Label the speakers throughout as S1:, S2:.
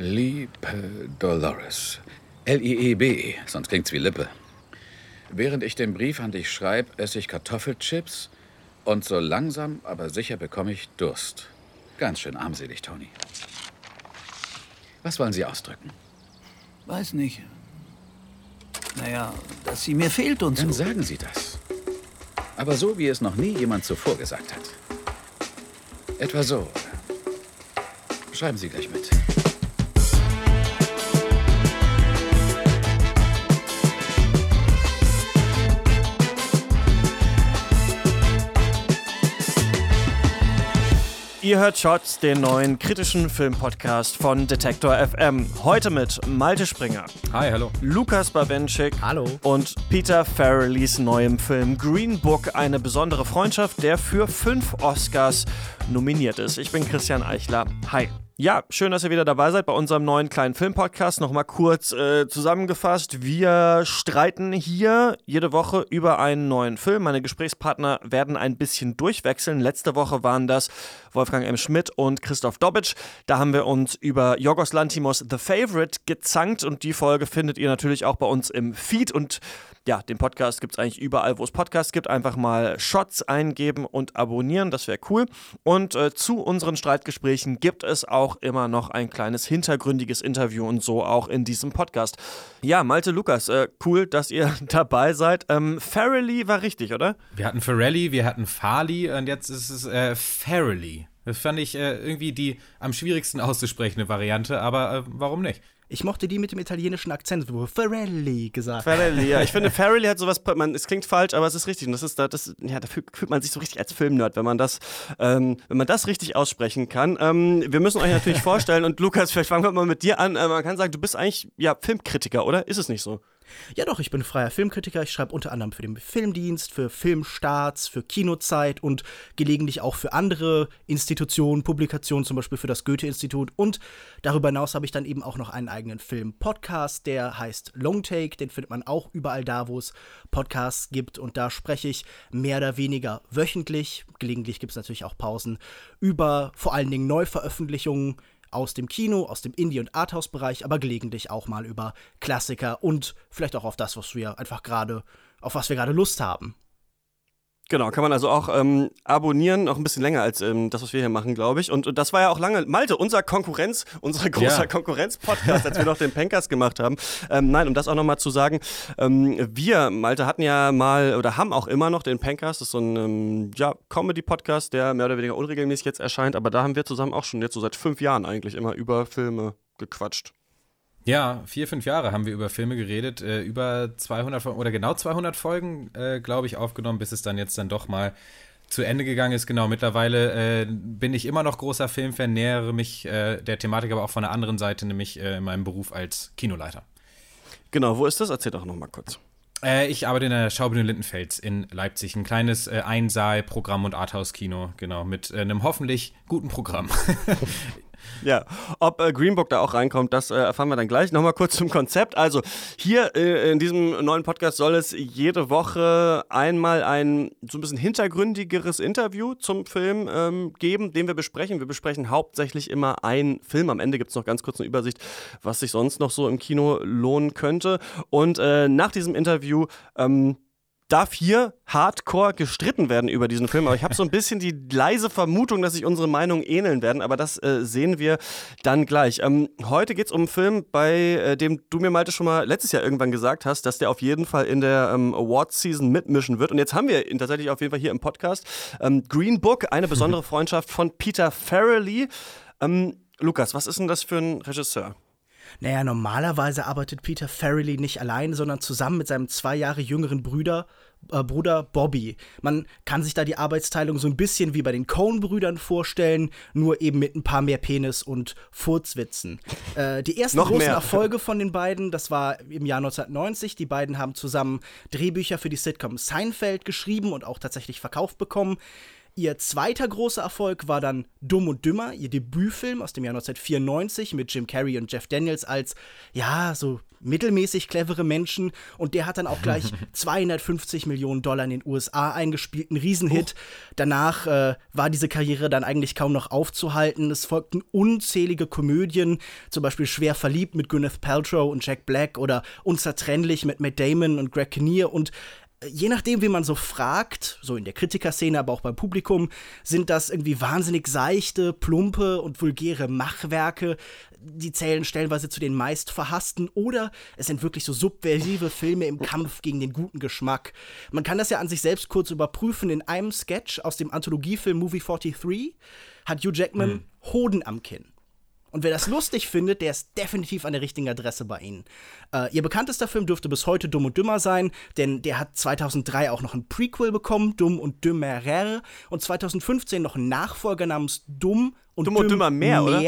S1: Liebe Dolores. L-I-E-B, sonst klingt's wie Lippe. Während ich den Brief an dich schreibe, esse ich Kartoffelchips und so langsam, aber sicher bekomme ich Durst. Ganz schön armselig, Tony. Was wollen Sie ausdrücken?
S2: Weiß nicht. Naja, dass sie mir fehlt und
S1: Dann
S2: so.
S1: sagen Sie das. Aber so, wie es noch nie jemand zuvor gesagt hat. Etwa so. Schreiben Sie gleich mit.
S3: Ihr hört Shots, den neuen kritischen Filmpodcast von Detektor FM. Heute mit Malte Springer,
S4: Hi, hallo.
S3: Lukas Bawenschik
S5: Hallo.
S3: und Peter Farrellys neuem Film Green Book, eine besondere Freundschaft, der für fünf Oscars nominiert ist. Ich bin Christian Eichler. Hi. Ja, schön, dass ihr wieder dabei seid bei unserem neuen kleinen Filmpodcast. Nochmal kurz äh, zusammengefasst. Wir streiten hier jede Woche über einen neuen Film. Meine Gesprächspartner werden ein bisschen durchwechseln. Letzte Woche waren das Wolfgang M. Schmidt und Christoph Dobitsch. Da haben wir uns über Yorgos Lantimos The Favorite gezankt und die Folge findet ihr natürlich auch bei uns im Feed und ja, den Podcast gibt es eigentlich überall, wo es Podcasts gibt. Einfach mal Shots eingeben und abonnieren, das wäre cool. Und äh, zu unseren Streitgesprächen gibt es auch immer noch ein kleines hintergründiges Interview und so auch in diesem Podcast. Ja, Malte Lukas, äh, cool, dass ihr dabei seid. Ähm, Farrelly war richtig, oder?
S4: Wir hatten Ferrelli, wir hatten Farley und jetzt ist es äh, Farrelly. Das fand ich äh, irgendwie die am schwierigsten auszusprechende Variante, aber äh, warum nicht?
S5: Ich mochte die mit dem italienischen Akzent, wo Ferrelli gesagt.
S3: Farrelly, ja. Ich finde, Farrelly hat sowas, man, es klingt falsch, aber es ist richtig. Und das ist da, das, ja, da fühlt, fühlt man sich so richtig als Filmnerd, wenn man das, ähm, wenn man das richtig aussprechen kann. Ähm, wir müssen euch natürlich vorstellen, und Lukas, vielleicht fangen wir mal mit dir an. Äh, man kann sagen, du bist eigentlich, ja, Filmkritiker, oder? Ist es nicht so?
S5: Ja doch, ich bin freier Filmkritiker. Ich schreibe unter anderem für den Filmdienst, für Filmstarts, für Kinozeit und gelegentlich auch für andere Institutionen, Publikationen, zum Beispiel für das Goethe-Institut. Und darüber hinaus habe ich dann eben auch noch einen eigenen Film-Podcast, der heißt Long Take. Den findet man auch überall da, wo es Podcasts gibt. Und da spreche ich mehr oder weniger wöchentlich. Gelegentlich gibt es natürlich auch Pausen über vor allen Dingen Neuveröffentlichungen aus dem Kino, aus dem Indie- und Arthouse-Bereich, aber gelegentlich auch mal über Klassiker und vielleicht auch auf das, was wir einfach gerade, auf was wir gerade Lust haben.
S3: Genau, kann man also auch ähm, abonnieren, auch ein bisschen länger als ähm, das, was wir hier machen, glaube ich. Und, und das war ja auch lange, Malte, unser Konkurrenz, unser großer
S4: Ja.
S3: Konkurrenz-Podcast, als wir noch den Pencast gemacht haben. Ähm, nein, um das auch nochmal zu sagen, ähm, wir, Malte, hatten ja mal oder haben auch immer noch den Pencast, das ist so ein ähm, ja, Comedy-Podcast, der mehr oder weniger unregelmäßig jetzt erscheint, aber da haben wir zusammen auch schon jetzt so seit fünf Jahren eigentlich immer über Filme gequatscht.
S4: Ja, vier, fünf Jahre haben wir über Filme geredet, äh, über 200 Folgen oder genau 200 Folgen, äh, glaube ich, aufgenommen, bis es dann jetzt dann doch mal zu Ende gegangen ist. Genau, mittlerweile äh, bin ich immer noch großer Filmfan, nähere mich äh, der Thematik aber auch von der anderen Seite, nämlich äh, in meinem Beruf als Kinoleiter.
S3: Genau, wo ist das? Erzähl doch nochmal kurz.
S4: Äh, ich arbeite in der Schaubühne Lindenfels in Leipzig. Ein kleines Einsaal-Programm- und Arthouse-Kino, genau, mit einem hoffentlich guten Programm.
S3: Ja, ob äh, Green Book da auch reinkommt, das äh, erfahren wir dann gleich. Nochmal kurz zum Konzept. Also hier äh, in diesem neuen Podcast soll es jede Woche einmal ein so ein bisschen hintergründigeres Interview zum Film ähm, geben, den wir besprechen. Wir besprechen hauptsächlich immer einen Film. Am Ende gibt es noch ganz kurz eine Übersicht, was sich sonst noch so im Kino lohnen könnte. Und äh, nach diesem Interview ähm, darf hier hardcore gestritten werden über diesen Film. Aber ich habe so ein bisschen die leise Vermutung, dass sich unsere Meinungen ähneln werden. Aber das äh, sehen wir dann gleich. Ähm, heute geht es um einen Film, bei äh, dem du mir, Malte, schon mal letztes Jahr irgendwann gesagt hast, dass der auf jeden Fall in der ähm, Awards-Season mitmischen wird. Und jetzt haben wir ihn tatsächlich auf jeden Fall hier im Podcast. Ähm, Green Book, eine besondere Freundschaft von Peter Farrelly. Ähm, Lukas, was ist denn das für ein Regisseur?
S5: Naja, normalerweise arbeitet Peter Farrelly nicht allein, sondern zusammen mit seinem zwei Jahre jüngeren Bruder, äh, Bruder Bobby. Man kann sich da die Arbeitsteilung so ein bisschen wie bei den Coen-Brüdern vorstellen, nur eben mit ein paar mehr Penis- und Furzwitzen. Äh, die ersten großen
S3: mehr.
S5: Erfolge von den beiden, das war im Jahr 1990. Die beiden haben zusammen Drehbücher für die Sitcom Seinfeld geschrieben und auch tatsächlich verkauft bekommen. Ihr zweiter großer Erfolg war dann Dumm und Dümmer, ihr Debütfilm aus dem Jahr 1994 mit Jim Carrey und Jeff Daniels als, ja, so mittelmäßig clevere Menschen. Und der hat dann auch gleich 250 Millionen Dollar in den USA eingespielt, ein Riesenhit. Oh. Danach äh, war diese Karriere dann eigentlich kaum noch aufzuhalten. Es folgten unzählige Komödien, zum Beispiel Schwer verliebt mit Gwyneth Paltrow und Jack Black oder Unzertrennlich mit Matt Damon und Greg Kinnear und je nachdem, wie man so fragt, so in der Kritikerszene, aber auch beim Publikum, sind das irgendwie wahnsinnig seichte, plumpe und vulgäre Machwerke. Die zählen stellenweise zu den meist verhassten oder es sind wirklich so subversive Filme im Kampf gegen den guten Geschmack. Man kann das ja an sich selbst kurz überprüfen. In einem Sketch aus dem Anthologiefilm Movie 43 hat Hugh Jackman hm. Hoden am Kinn. Und wer das lustig findet, der ist definitiv an der richtigen Adresse bei Ihnen. Äh, ihr bekanntester Film dürfte bis heute Dumm und Dümmer sein, denn der hat 2003 auch noch ein Prequel bekommen, Dumm und Dümmerer, und 2015 noch einen Nachfolger namens Dumm und,
S3: Dumm und Dümmer mehr, oder?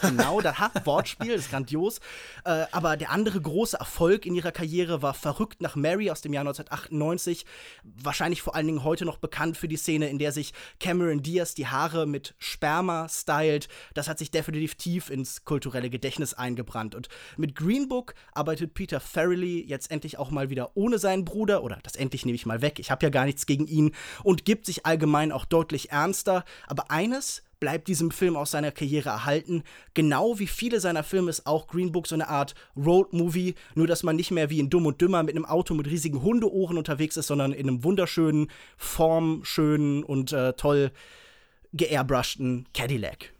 S5: Genau, das Wortspiel, ist grandios. Äh, aber der andere große Erfolg in ihrer Karriere war Verrückt nach Mary aus dem Jahr 1998. Wahrscheinlich vor allen Dingen heute noch bekannt für die Szene, in der sich Cameron Diaz die Haare mit Sperma stylt. Das hat sich definitiv tief ins kulturelle Gedächtnis eingebrannt. Und mit Green Book arbeitet Peter Farrelly jetzt endlich auch mal wieder ohne seinen Bruder, oder das endlich nehme ich mal weg, ich habe ja gar nichts gegen ihn, und gibt sich allgemein auch deutlich ernster. Aber eines bleibt diesem Film aus seiner Karriere erhalten. Genau wie viele seiner Filme ist auch Green Book so eine Art Road-Movie, nur dass man nicht mehr wie in Dumm und Dümmer mit einem Auto mit riesigen Hundeohren unterwegs ist, sondern in einem wunderschönen, formschönen und äh, toll geairbrushten Cadillac.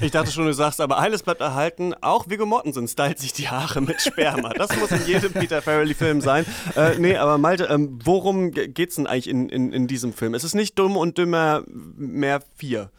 S3: Ich dachte schon, du sagst, aber eines bleibt erhalten, auch Viggo Mortensen stylt sich die Haare mit Sperma. Das muss in jedem Peter Farrelly-Film sein. Äh, nee, aber Malte, ähm, worum geht's denn eigentlich in, in, in diesem Film? Es ist nicht dumm und dümmer mehr vier.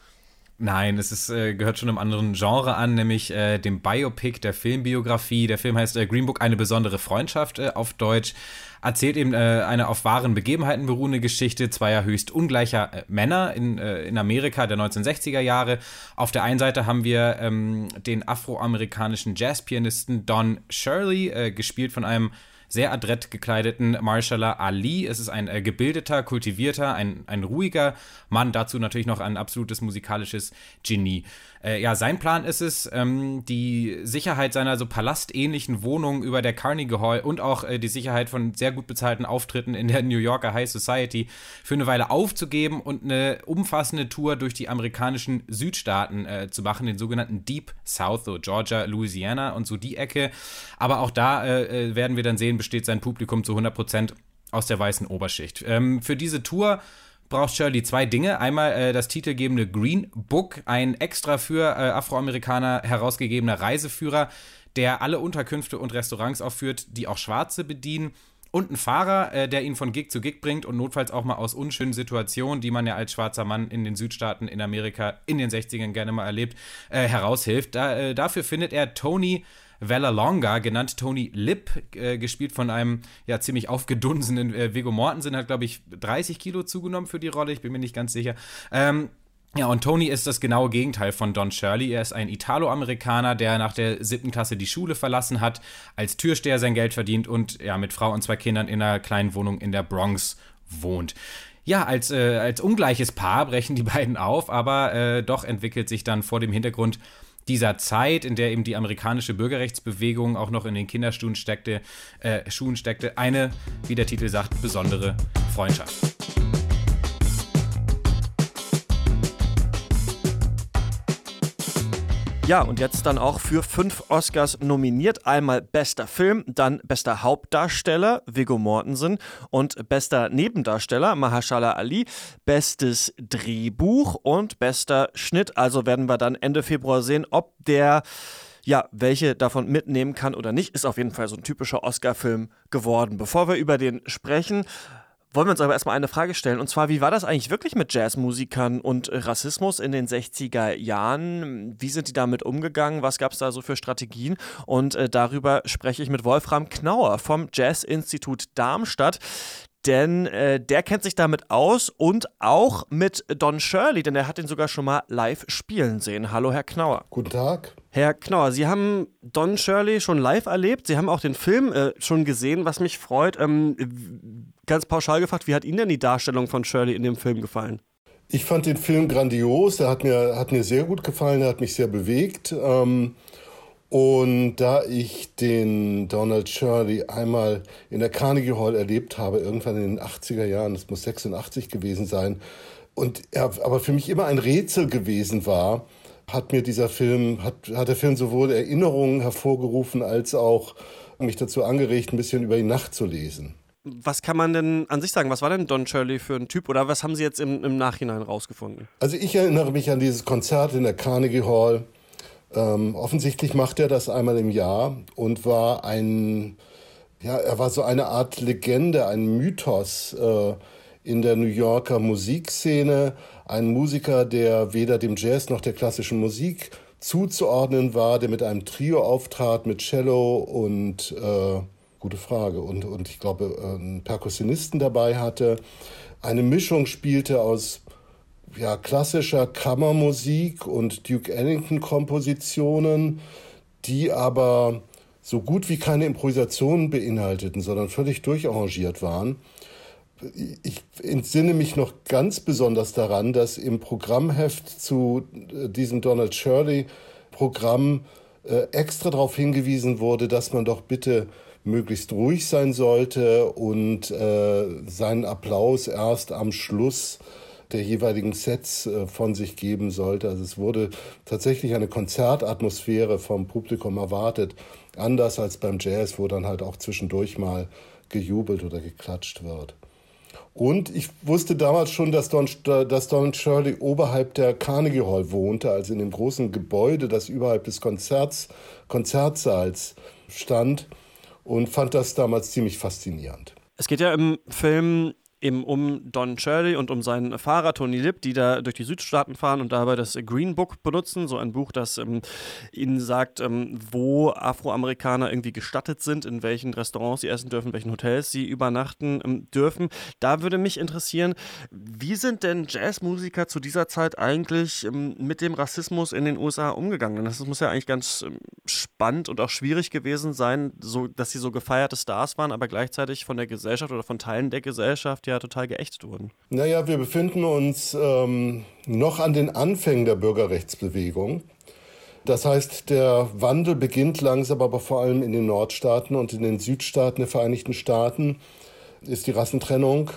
S4: Nein, es ist, äh, gehört schon einem anderen Genre an, nämlich äh, dem Biopic der Filmbiografie. Der Film heißt äh, Green Book, eine besondere Freundschaft äh, auf Deutsch. Erzählt eben äh, eine auf wahren Begebenheiten beruhende Geschichte zweier höchst ungleicher äh, Männer in, in Amerika der 1960er Jahre. Auf der einen Seite haben wir ähm, den afroamerikanischen Jazzpianisten Don Shirley, gespielt von einem sehr adrett gekleideten Marshallah Ali. Es ist ein äh, gebildeter, kultivierter, ein, ein ruhiger Mann, dazu natürlich noch ein absolutes musikalisches Genie. Äh, ja, sein Plan ist es, ähm, die Sicherheit seiner so palastähnlichen Wohnung über der Carnegie Hall und auch äh, die Sicherheit von sehr gut bezahlten Auftritten in der New Yorker High Society für eine Weile aufzugeben und eine umfassende Tour durch die amerikanischen Südstaaten äh, zu machen, den sogenannten Deep South, so Georgia, Louisiana und so die Ecke. Aber auch da äh, äh, werden wir dann sehen, besteht sein Publikum zu 100 Prozent aus der weißen Oberschicht. Ähm, für diese Tour braucht Shirley zwei Dinge. Einmal äh, das titelgebende Green Book, ein extra für äh, Afroamerikaner herausgegebener Reiseführer, der alle Unterkünfte und Restaurants aufführt, die auch Schwarze bedienen. Und ein Fahrer, äh, der ihn von Gig zu Gig bringt und notfalls auch mal aus unschönen Situationen, die man ja als schwarzer Mann in den Südstaaten in Amerika in den 60ern gerne mal erlebt, äh, heraushilft. Da, äh, dafür findet er Tony Vallalonga, genannt Tony Lip, äh, gespielt von einem ja ziemlich aufgedunsenen äh, Viggo Mortensen, hat glaube ich 30 Kilo zugenommen für die Rolle, ich bin mir nicht ganz sicher. Ähm, ja, und Tony ist das genaue Gegenteil von Don Shirley. Er ist ein Italo-Amerikaner, der nach der siebten Klasse die Schule verlassen hat, als Türsteher sein Geld verdient und ja, mit Frau und zwei Kindern in einer kleinen Wohnung in der Bronx wohnt. Ja, als, äh, als ungleiches Paar brechen die beiden auf, aber äh, doch entwickelt sich dann vor dem Hintergrund dieser Zeit, in der eben die amerikanische Bürgerrechtsbewegung auch noch in den Kinderschuhen steckte, äh, Schuhen steckte, eine, wie der Titel sagt, besondere Freundschaft.
S3: Ja, und jetzt dann auch für fünf Oscars nominiert. Einmal bester Film, dann bester Hauptdarsteller Viggo Mortensen und bester Nebendarsteller Mahershala Ali, bestes Drehbuch und bester Schnitt. Also werden wir dann Ende Februar sehen, ob der ja, welche davon mitnehmen kann oder nicht, ist auf jeden Fall so ein typischer Oscar-Film geworden. Bevor wir über den sprechen, wollen wir uns aber erstmal eine Frage stellen. Und zwar, wie war das eigentlich wirklich mit Jazzmusikern und Rassismus in den 60er Jahren? Wie sind die damit umgegangen? Was gab es da so für Strategien? Und äh, darüber spreche ich mit Wolfram Knauer vom Jazz-Institut Darmstadt denn äh, der kennt sich damit aus und auch mit Don Shirley, denn er hat ihn sogar schon mal live spielen sehen. Hallo, Herr Knauer.
S6: Guten Tag.
S3: Herr Knauer, Sie haben Don Shirley schon live erlebt. Sie haben auch den Film äh, schon gesehen, was mich freut. Ähm, ganz pauschal gefragt, wie hat Ihnen denn die Darstellung von Shirley in dem Film gefallen?
S6: Ich fand den Film grandios, der hat mir, hat mir sehr gut gefallen, er hat mich sehr bewegt. Ähm, und da ich den Donald Shirley einmal in der Carnegie Hall erlebt habe, irgendwann in den 80er Jahren, das muss 86 gewesen sein, und er aber für mich immer ein Rätsel gewesen war, hat mir dieser Film, hat, hat der Film sowohl Erinnerungen hervorgerufen als auch mich dazu angeregt, ein bisschen über ihn nachzulesen.
S3: Was kann man denn an sich sagen? Was war denn Don Shirley für ein Typ oder was haben Sie jetzt im, im Nachhinein rausgefunden?
S6: Also ich erinnere mich an dieses Konzert in der Carnegie Hall. Ähm, offensichtlich macht er das einmal im Jahr und war ein, ja, er war so eine Art Legende, ein Mythos äh, in der New Yorker Musikszene. Ein Musiker, der weder dem Jazz noch der klassischen Musik zuzuordnen war, der mit einem Trio auftrat, mit Cello und äh, Gute Frage. Und, und ich glaube, einen Perkussionisten dabei hatte. Eine Mischung spielte aus ja, klassischer Kammermusik und Duke Ellington-Kompositionen, die aber so gut wie keine Improvisationen beinhalteten, sondern völlig durcharrangiert waren. Ich entsinne mich noch ganz besonders daran, dass im Programmheft zu äh, diesem Donald Shirley Programm äh, extra darauf hingewiesen wurde, dass man doch bitte möglichst ruhig sein sollte und äh, seinen Applaus erst am Schluss der jeweiligen Sets äh, von sich geben sollte. Also es wurde tatsächlich eine Konzertatmosphäre vom Publikum erwartet, anders als beim Jazz, wo dann halt auch zwischendurch mal gejubelt oder geklatscht wird. Und ich wusste damals schon, dass Don, dass Don Shirley oberhalb der Carnegie Hall wohnte, also in dem großen Gebäude, das überhalb des Konzerts, Konzertsaals stand und fand das damals ziemlich faszinierend.
S3: Es geht ja im Film eben um Don Shirley und um seinen Fahrer Tony Lip, die da durch die Südstaaten fahren und dabei das Green Book benutzen, so ein Buch, das ähm, ihnen sagt, ähm, wo Afroamerikaner irgendwie gestattet sind, in welchen Restaurants sie essen dürfen, in welchen Hotels sie übernachten ähm, dürfen. Da würde mich interessieren, wie sind denn Jazzmusiker zu dieser Zeit eigentlich ähm, mit dem Rassismus in den USA umgegangen? Das muss ja eigentlich ganz ähm, spannend und auch schwierig gewesen sein, so, dass sie so gefeierte Stars waren, aber gleichzeitig von der Gesellschaft oder von Teilen der Gesellschaft ja total geächtet wurden.
S6: Naja, wir befinden uns ähm, noch an den Anfängen der Bürgerrechtsbewegung. Das heißt, der Wandel beginnt langsam, aber vor allem in den Nordstaaten und in den Südstaaten der Vereinigten Staaten ist die Rassentrennung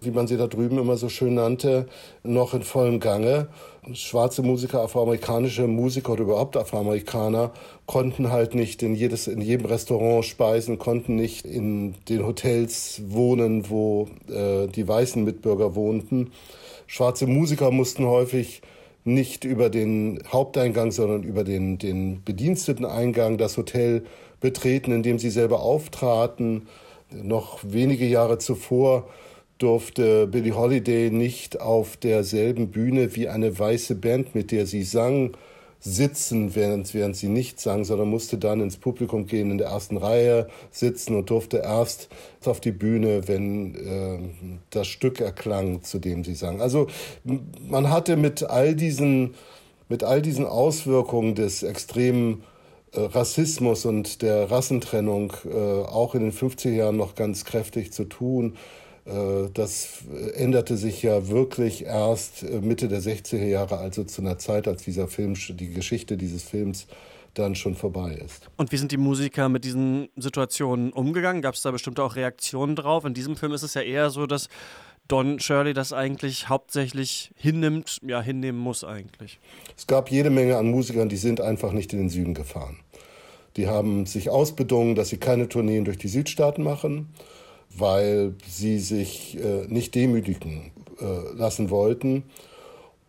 S6: wie man sie da drüben immer so schön nannte, noch in vollem Gange. Schwarze Musiker, afroamerikanische Musiker oder überhaupt Afroamerikaner konnten halt nicht in, jedes, in jedem Restaurant speisen, konnten nicht in den Hotels wohnen, wo äh, die weißen Mitbürger wohnten. Schwarze Musiker mussten häufig nicht über den Haupteingang, sondern über den, den Bediensteteneingang das Hotel betreten, in dem sie selber auftraten. Noch wenige Jahre zuvor durfte Billie Holiday nicht auf derselben Bühne wie eine weiße Band, mit der sie sang, sitzen, während, während sie nicht sang, sondern musste dann ins Publikum gehen, in der ersten Reihe sitzen und durfte erst auf die Bühne, wenn äh, das Stück erklang, zu dem sie sang. Also man hatte mit all diesen, mit all diesen Auswirkungen des extremen äh, Rassismus und der Rassentrennung äh, auch in den 50er Jahren noch ganz kräftig zu tun. Äh, das änderte sich ja wirklich erst äh, Mitte der 60er Jahre, also zu einer Zeit, als dieser Film, die Geschichte dieses Films dann schon vorbei ist.
S3: Und wie sind die Musiker mit diesen Situationen umgegangen? Gab es da bestimmte auch Reaktionen drauf? In diesem Film ist es ja eher so, dass Don Shirley das eigentlich hauptsächlich hinnimmt, ja, hinnehmen muss eigentlich.
S6: Es gab jede Menge an Musikern, die sind einfach nicht in den Süden gefahren. Die haben sich ausbedungen, dass sie keine Tourneen durch die Südstaaten machen weil sie sich äh, nicht demütigen äh, lassen wollten.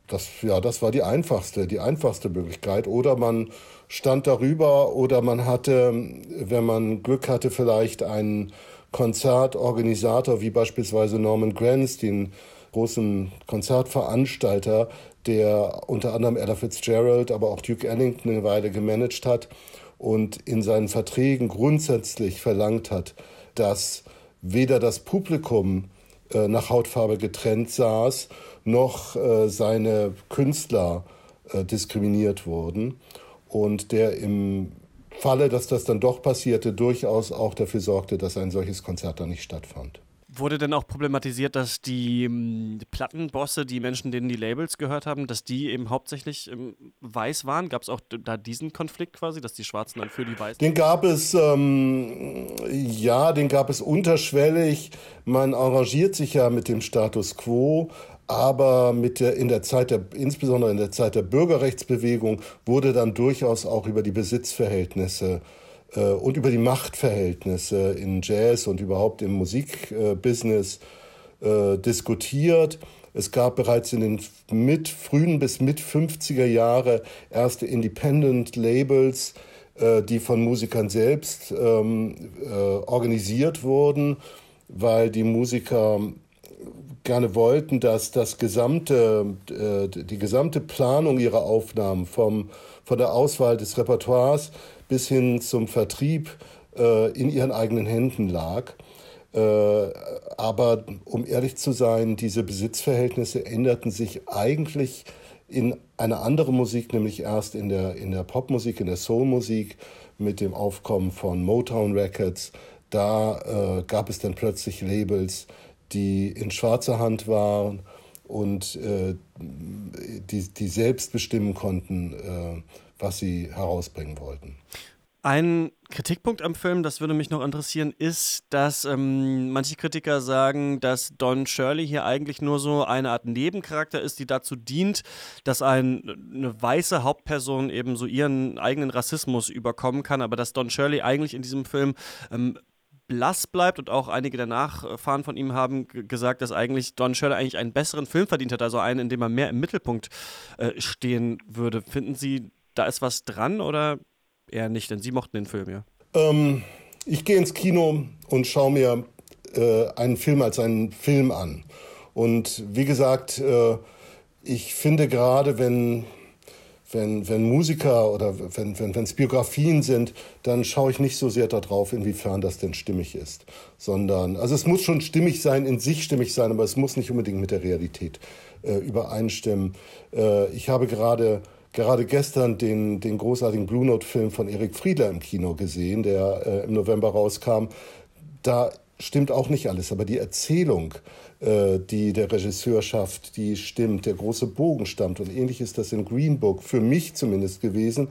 S6: Das, ja, das war die einfachste, die einfachste Möglichkeit. Oder man stand darüber oder man hatte, wenn man Glück hatte, vielleicht einen Konzertorganisator wie beispielsweise Norman Granz, den großen Konzertveranstalter, der unter anderem Ella Fitzgerald, aber auch Duke Ellington eine Weile gemanagt hat und in seinen Verträgen grundsätzlich verlangt hat, dass weder das Publikum äh, nach Hautfarbe getrennt saß, noch äh, seine Künstler äh, diskriminiert wurden. Und der im Falle, dass das dann doch passierte, durchaus auch dafür sorgte, dass ein solches Konzert dann nicht stattfand.
S3: Wurde denn auch problematisiert, dass die, ähm, Plattenbosse, die Menschen, denen die Labels gehört haben, dass die eben hauptsächlich ähm, weiß waren? Gab es auch da diesen Konflikt quasi, dass die Schwarzen dann für die Weißen?
S6: Den gab es, ähm, ja, den gab es unterschwellig. Man arrangiert sich ja mit dem Status quo, aber mit der, in der Zeit der, insbesondere in der Zeit der Bürgerrechtsbewegung wurde dann durchaus auch über die Besitzverhältnisse äh, und über die Machtverhältnisse in Jazz und überhaupt im Musikbusiness äh, diskutiert. Es gab bereits in den mit, frühen bis mit 50er Jahre erste Independent Labels, äh, die von Musikern selbst ähm, äh, organisiert wurden, weil die Musiker gerne wollten, dass das gesamte, äh, die gesamte Planung ihrer Aufnahmen vom, von der Auswahl des Repertoires bis hin zum Vertrieb äh, in ihren eigenen Händen lag. Äh, aber um ehrlich zu sein, diese Besitzverhältnisse änderten sich eigentlich in eine andere Musik, nämlich erst in der, in der Popmusik, in der Soulmusik mit dem Aufkommen von Motown Records. Da äh, gab es dann plötzlich Labels, die in schwarzer Hand waren und äh, die, die selbst bestimmen konnten, äh, was sie herausbringen wollten.
S3: Ein Kritikpunkt am Film, das würde mich noch interessieren, ist, dass ähm, manche Kritiker sagen, dass Don Shirley hier eigentlich nur so eine Art Nebencharakter ist, die dazu dient, dass ein, eine weiße Hauptperson eben so ihren eigenen Rassismus überkommen kann, aber dass Don Shirley eigentlich in diesem Film ähm, blass bleibt und auch einige der Nachfahren von ihm haben gesagt, dass eigentlich Don Shirley eigentlich einen besseren Film verdient hat, also einen, in dem er mehr im Mittelpunkt äh, stehen würde. Finden Sie, da ist was dran oder eher nicht? Denn Sie mochten den Film ja.
S6: Ähm, ich gehe ins Kino und schaue mir äh, einen Film als einen Film an. Und wie gesagt, äh, ich finde gerade, wenn wenn, wenn Musiker oder wenn, wenn es Biografien sind, dann schaue ich nicht so sehr darauf, inwiefern das denn stimmig ist. Sondern, also es muss schon stimmig sein, in sich stimmig sein, aber es muss nicht unbedingt mit der Realität äh, übereinstimmen. Äh, ich habe gerade gerade gestern den, den großartigen Blue Note-Film von Erik Friedler im Kino gesehen, der äh, im November rauskam. Da stimmt auch nicht alles, aber die Erzählung äh, die der Regisseur schafft, die stimmt, der große Bogen stammt. Und ähnlich ist das in Green Book, für mich zumindest gewesen,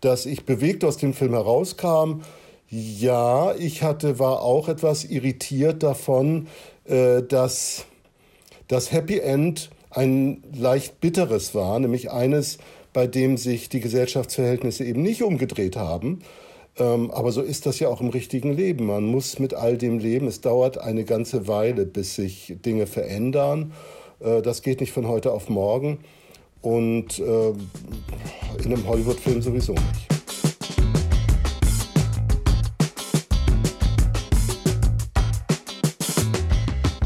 S6: dass ich bewegt aus dem Film herauskam. Ja, ich hatte, war auch etwas irritiert davon, äh, dass das Happy End ein leicht bitteres war, nämlich eines, bei dem sich die Gesellschaftsverhältnisse eben nicht umgedreht haben, aber so ist das ja auch im richtigen Leben. Man muss mit all dem leben. Es dauert eine ganze Weile, bis sich Dinge verändern. Äh, das geht nicht von heute auf morgen. Und äh, in einem Hollywood-Film sowieso nicht.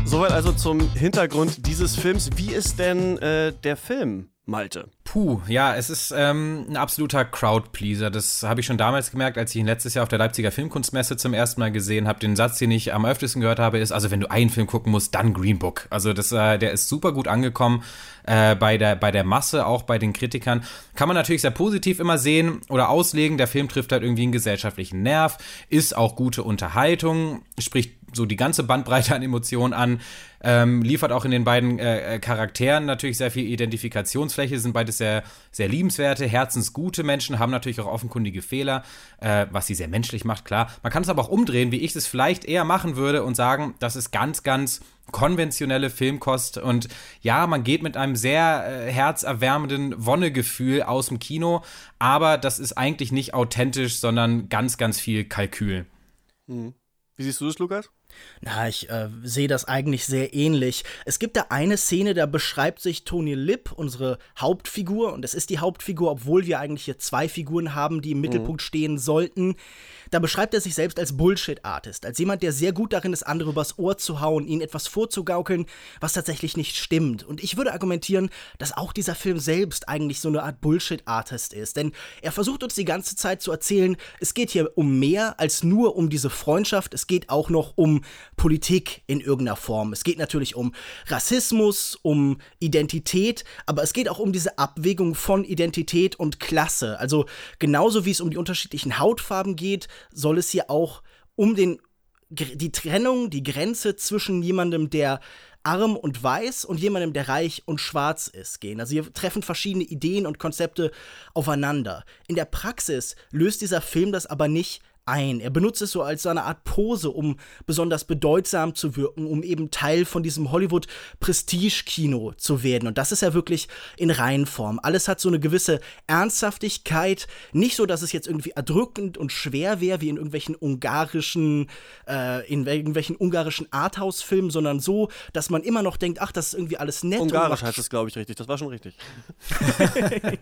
S3: Soweit also zum Hintergrund dieses Films. Wie ist denn äh, der Film, Malte?
S4: Puh, ja, es ist ähm, ein absoluter Crowdpleaser. Das habe ich schon damals gemerkt, als ich ihn letztes Jahr auf der Leipziger Filmkunstmesse zum ersten Mal gesehen habe. Den Satz, den ich am öftesten gehört habe, ist, also wenn du einen Film gucken musst, dann Green Book. Also das, äh, der ist super gut angekommen äh, bei, der, bei der Masse, auch bei den Kritikern. Kann man natürlich sehr positiv immer sehen oder auslegen. Der Film trifft halt irgendwie einen gesellschaftlichen Nerv, ist auch gute Unterhaltung, spricht so die ganze Bandbreite an Emotionen an, ähm, liefert auch in den beiden äh, äh, Charakteren natürlich sehr viel Identifikationsfläche, sind beides sehr, sehr liebenswerte, herzensgute Menschen, haben natürlich auch offenkundige Fehler, äh, was sie sehr menschlich macht, klar. Man kann es aber auch umdrehen, wie ich es vielleicht eher machen würde und sagen, das ist ganz, ganz konventionelle Filmkost und ja, man geht mit einem sehr äh, herzerwärmenden Wonnegefühl aus dem Kino, aber das ist eigentlich nicht authentisch, sondern ganz, ganz viel Kalkül.
S3: Mhm. Wie siehst du das, Lukas?
S5: Na, ich äh, sehe das eigentlich sehr ähnlich. Es gibt da eine Szene, da beschreibt sich Tony Lipp, unsere Hauptfigur, und es ist die Hauptfigur, obwohl wir eigentlich hier zwei Figuren haben, die im mhm. Mittelpunkt stehen sollten. Da beschreibt er sich selbst als Bullshit-Artist, als jemand, der sehr gut darin ist, andere übers Ohr zu hauen, ihnen etwas vorzugaukeln, was tatsächlich nicht stimmt. Und ich würde argumentieren, dass auch dieser Film selbst eigentlich so eine Art Bullshit-Artist ist. Denn er versucht uns die ganze Zeit zu erzählen, es geht hier um mehr als nur um diese Freundschaft, es geht auch noch um Politik in irgendeiner Form. Es geht natürlich um Rassismus, um Identität, aber es geht auch um diese Abwägung von Identität und Klasse. Also genauso wie es um die unterschiedlichen Hautfarben geht, soll es hier auch um den die Trennung, die Grenze zwischen jemandem, der arm und weiß und jemandem, der reich und schwarz ist, gehen. Also hier treffen verschiedene Ideen und Konzepte aufeinander. In der Praxis löst dieser Film das aber nicht ein. Er benutzt es so als so eine Art Pose, um besonders bedeutsam zu wirken, um eben Teil von diesem Hollywood-Prestige-Kino zu werden. Und das ist ja wirklich in Reihenform. Alles hat so eine gewisse Ernsthaftigkeit. Nicht so, dass es jetzt irgendwie erdrückend und schwer wäre, wie in irgendwelchen ungarischen, äh, in irgendwelchen ungarischen Arthouse-Filmen, sondern so, dass man immer noch denkt, ach, das ist irgendwie alles nett.
S3: Ungarisch heißt es, glaube ich, richtig. Das war schon richtig.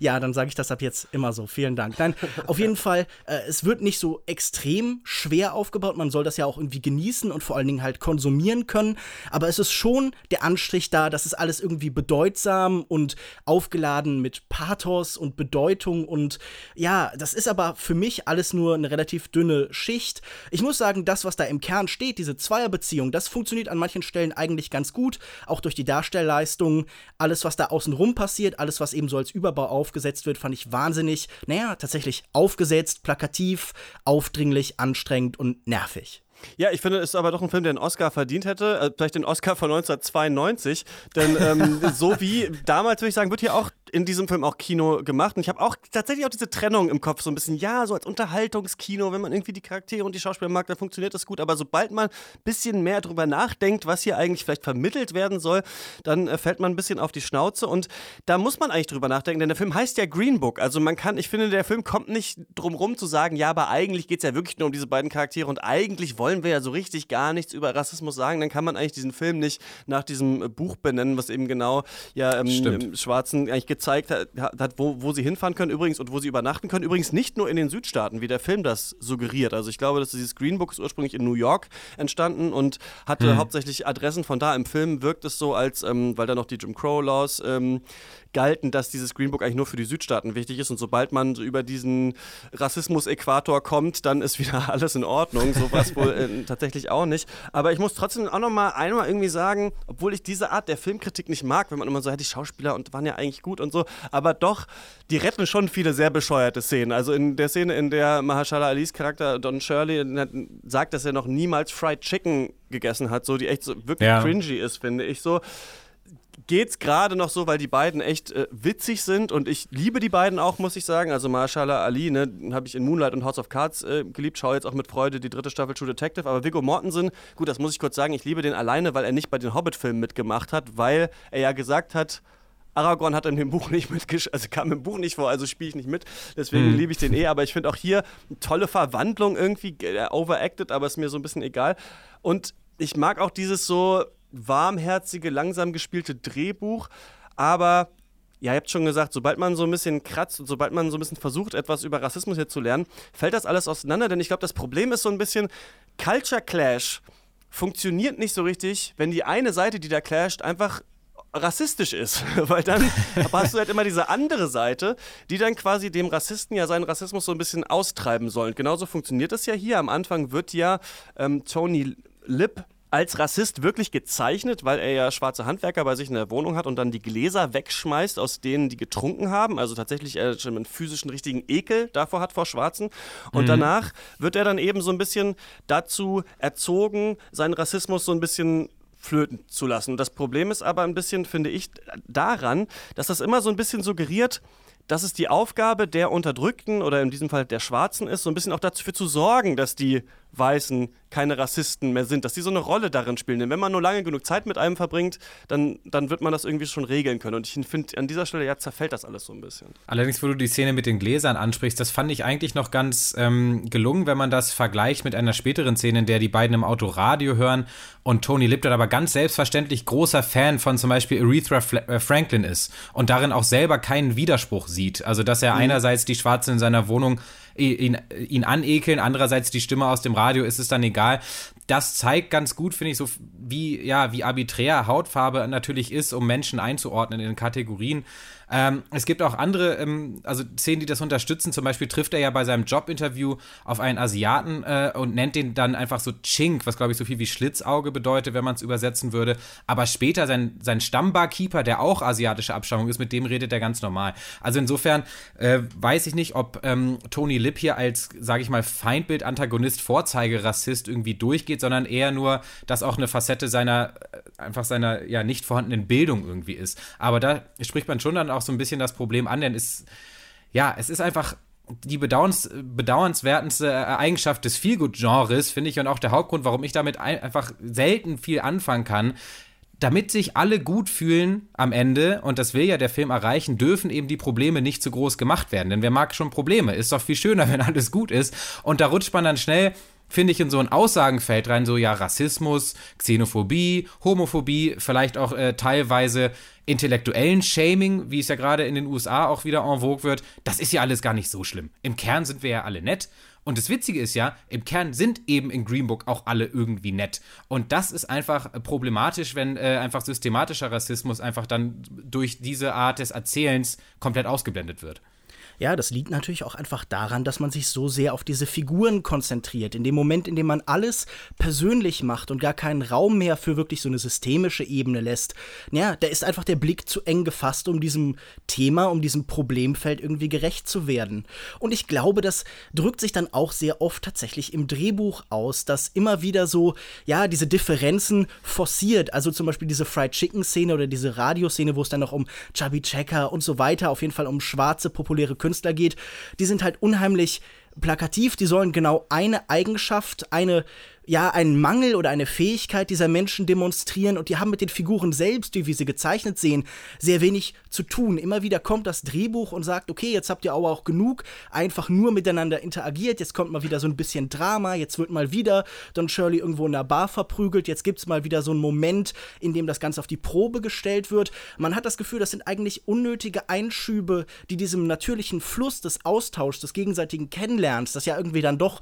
S5: ja, dann sage ich das ab jetzt immer so. Vielen Dank. Nein, auf jeden Fall, äh, es wird nicht so extrem schwer aufgebaut. Man soll das ja auch irgendwie genießen und vor allen Dingen halt konsumieren können. Aber es ist schon der Anstrich da, dass es alles irgendwie bedeutsam und aufgeladen mit Pathos und Bedeutung und ja, das ist aber für mich alles nur eine relativ dünne Schicht. Ich muss sagen, das, was da im Kern steht, diese Zweierbeziehung, das funktioniert an manchen Stellen eigentlich ganz gut, auch durch die Darstellleistung. Alles, was da außenrum passiert, alles, was eben so als Überbau aufgesetzt wird, fand ich wahnsinnig, naja, tatsächlich aufgesetzt, plakativ, aufdringlich, anstrengend und nervig.
S3: Ja, ich finde, es ist aber doch ein Film, der einen Oscar verdient hätte. Also vielleicht den Oscar von 1992. Denn ähm, so wie damals, würde ich sagen, wird hier auch in diesem Film auch Kino gemacht. Und ich habe auch tatsächlich auch diese Trennung im Kopf, so ein bisschen, ja, so als Unterhaltungskino, wenn man irgendwie die Charaktere und die Schauspieler mag, dann funktioniert das gut. Aber sobald man ein bisschen mehr drüber nachdenkt, was hier eigentlich vielleicht vermittelt werden soll, dann äh, fällt man ein bisschen auf die Schnauze. Und da muss man eigentlich drüber nachdenken, denn der Film heißt ja Green Book. Also man kann, ich finde, der Film kommt nicht drum rum zu sagen, ja, aber eigentlich geht es ja wirklich nur um diese beiden Charaktere und eigentlich wollen wir ja so richtig gar nichts über Rassismus sagen, dann kann man eigentlich diesen Film nicht nach diesem Buch benennen, was eben genau ja ähm, im Schwarzen eigentlich gezeigt hat, hat wo, wo sie hinfahren können übrigens und wo sie übernachten können. Übrigens nicht nur in den Südstaaten, wie der Film das suggeriert. Also ich glaube, dass dieses Green Book ist ursprünglich in New York entstanden und hatte hm. hauptsächlich Adressen von da. Im Film wirkt es so, als ähm, weil da noch die Jim Crow Laws ähm, galten, dass dieses Green Book eigentlich nur für die Südstaaten wichtig ist. Und sobald man so über diesen Rassismus-Äquator kommt, dann ist wieder alles in Ordnung. So war es wohl äh, tatsächlich auch nicht. Aber ich muss trotzdem auch noch mal einmal irgendwie sagen, obwohl ich diese Art der Filmkritik nicht mag, wenn man immer so, ja, die Schauspieler und waren ja eigentlich gut und so, aber doch, die retten schon viele sehr bescheuerte Szenen. Also in der Szene, in der Mahershala Alis Charakter Don Shirley sagt, dass er noch niemals Fried Chicken gegessen hat, so die echt so wirklich ja. cringy ist, finde ich so geht's gerade noch so, weil die beiden echt äh, witzig sind und ich liebe die beiden auch, muss ich sagen. Also Marshala Ali, ne, habe ich in Moonlight und House of Cards äh, geliebt, schaue jetzt auch mit Freude die dritte Staffel True Detective. Aber Viggo Mortensen, gut, das muss ich kurz sagen, ich liebe den alleine, weil er nicht bei den Hobbit-Filmen mitgemacht hat, weil er ja gesagt hat, Aragorn hat in dem Buch nicht mitgespielt, also kam im Buch nicht vor, also spiele ich nicht mit. Deswegen mhm. liebe ich den eh. Aber ich finde auch hier eine tolle Verwandlung irgendwie, äh, overacted, aber ist mir so ein bisschen egal. Und ich mag auch dieses so, warmherzige, langsam gespielte Drehbuch. Aber ja, ihr habt schon gesagt, sobald man so ein bisschen kratzt und sobald man so ein bisschen versucht, etwas über Rassismus hier zu lernen, fällt das alles auseinander. Denn ich glaube, das Problem ist so ein bisschen, Culture Clash funktioniert nicht so richtig, wenn die eine Seite, die da clasht, einfach rassistisch ist. Weil dann hast du halt immer diese andere Seite, die dann quasi dem Rassisten ja seinen Rassismus so ein bisschen austreiben soll. Und genauso funktioniert das ja hier. Am Anfang wird ja ähm, Tony Lip als Rassist wirklich gezeichnet, weil er ja schwarze Handwerker bei sich in der Wohnung hat und dann die Gläser wegschmeißt, aus denen die getrunken haben. Also tatsächlich er schon einen physischen richtigen Ekel davor hat vor Schwarzen. Und mhm. danach wird er dann eben so ein bisschen dazu erzogen, seinen Rassismus so ein bisschen flöten zu lassen. Und das Problem ist aber ein bisschen, finde ich, daran, dass das immer so ein bisschen suggeriert, dass es die Aufgabe der Unterdrückten oder in diesem Fall der Schwarzen ist, so ein bisschen auch dafür zu sorgen, dass die Weißen keine Rassisten mehr sind, dass die so eine Rolle darin spielen. Denn wenn man nur lange genug Zeit mit einem verbringt, dann, dann wird man das irgendwie schon regeln können. Und ich finde, an dieser Stelle ja zerfällt das alles so ein bisschen.
S4: Allerdings, wo du die Szene mit den Gläsern ansprichst, das fand ich eigentlich noch ganz ähm, gelungen, wenn man das vergleicht mit einer späteren Szene, in der die beiden im Auto Radio hören und Tony Lipton aber ganz selbstverständlich großer Fan von zum Beispiel Aretha äh, Franklin ist und darin auch selber keinen Widerspruch sieht. Also, dass er mhm. einerseits die Schwarze in seiner Wohnung ihn, ihn anekeln, andererseits die Stimme aus dem Radio, ist es dann egal. Das zeigt ganz gut, finde ich, so wie, ja, wie arbiträr Hautfarbe natürlich ist, um Menschen einzuordnen in Kategorien. Ähm, es gibt auch andere, ähm, also Szenen, die das unterstützen. Zum Beispiel trifft er ja bei seinem Jobinterview auf einen Asiaten äh, und nennt den dann einfach so Chink, was glaube ich so viel wie Schlitzauge bedeutet, wenn man es übersetzen würde. Aber später sein, sein Stammbarkeeper, der auch asiatische Abstammung ist, mit dem redet er ganz normal. Also insofern äh, weiß ich nicht, ob ähm, Tony Lip Lip hier als, sage ich mal, Feindbild, Antagonist, Vorzeigerassist irgendwie durchgeht, sondern eher nur, dass auch eine Facette seiner, äh, einfach seiner, ja, nicht vorhandenen Bildung irgendwie ist. Aber da spricht man schon dann auch so ein bisschen das Problem an, denn es, ja, es ist einfach die bedauerns, bedauernswertendste Eigenschaft des Feelgood-Genres, finde ich, und auch der Hauptgrund, warum ich damit ein, einfach selten viel anfangen kann, damit sich alle gut fühlen am Ende, und das will ja der Film erreichen, dürfen eben die Probleme nicht zu groß gemacht werden. Denn wer mag schon Probleme? Ist doch viel schöner, wenn alles gut ist. Und da rutscht man dann schnell finde ich, in so ein Aussagenfeld rein, so ja, Rassismus, Xenophobie, Homophobie, vielleicht auch äh, teilweise intellektuellen Shaming, wie es ja gerade in den USA auch wieder en vogue wird. Das ist ja alles gar nicht so schlimm. Im Kern sind wir ja alle nett. Und das Witzige ist ja, im Kern sind eben in Green Book auch alle irgendwie nett. Und das ist einfach problematisch, wenn äh, einfach systematischer Rassismus einfach dann durch diese Art des Erzählens komplett ausgeblendet wird.
S5: Ja, das liegt natürlich auch einfach daran, dass man sich so sehr auf diese Figuren konzentriert. In dem Moment, in dem man alles persönlich macht und gar keinen Raum mehr für wirklich so eine systemische Ebene lässt, ja, da ist einfach der Blick zu eng gefasst, um diesem Thema, um diesem Problemfeld irgendwie gerecht zu werden. Und ich glaube, das drückt sich dann auch sehr oft tatsächlich im Drehbuch aus, dass immer wieder so, ja, diese Differenzen forciert. Also zum Beispiel diese Fried Chicken Szene oder diese Radioszene, wo es dann noch um Chubby Checker und so weiter, auf jeden Fall um schwarze populäre Künstler Künstler geht, die sind halt unheimlich plakativ, die sollen genau eine Eigenschaft, eine ja einen Mangel oder eine Fähigkeit dieser Menschen demonstrieren und die haben mit den Figuren selbst, wie wir sie gezeichnet sehen, sehr wenig zu tun. Immer wieder kommt das Drehbuch und sagt, okay, jetzt habt ihr aber auch genug, einfach nur miteinander interagiert, jetzt kommt mal wieder so ein bisschen Drama, jetzt wird mal wieder Don Shirley irgendwo in der Bar verprügelt, jetzt gibt es mal wieder so einen Moment, in dem das Ganze auf die Probe gestellt wird. Man hat das Gefühl, das sind eigentlich unnötige Einschübe, die diesem natürlichen Fluss des Austauschs, des gegenseitigen Kennenlernens, das ja irgendwie dann doch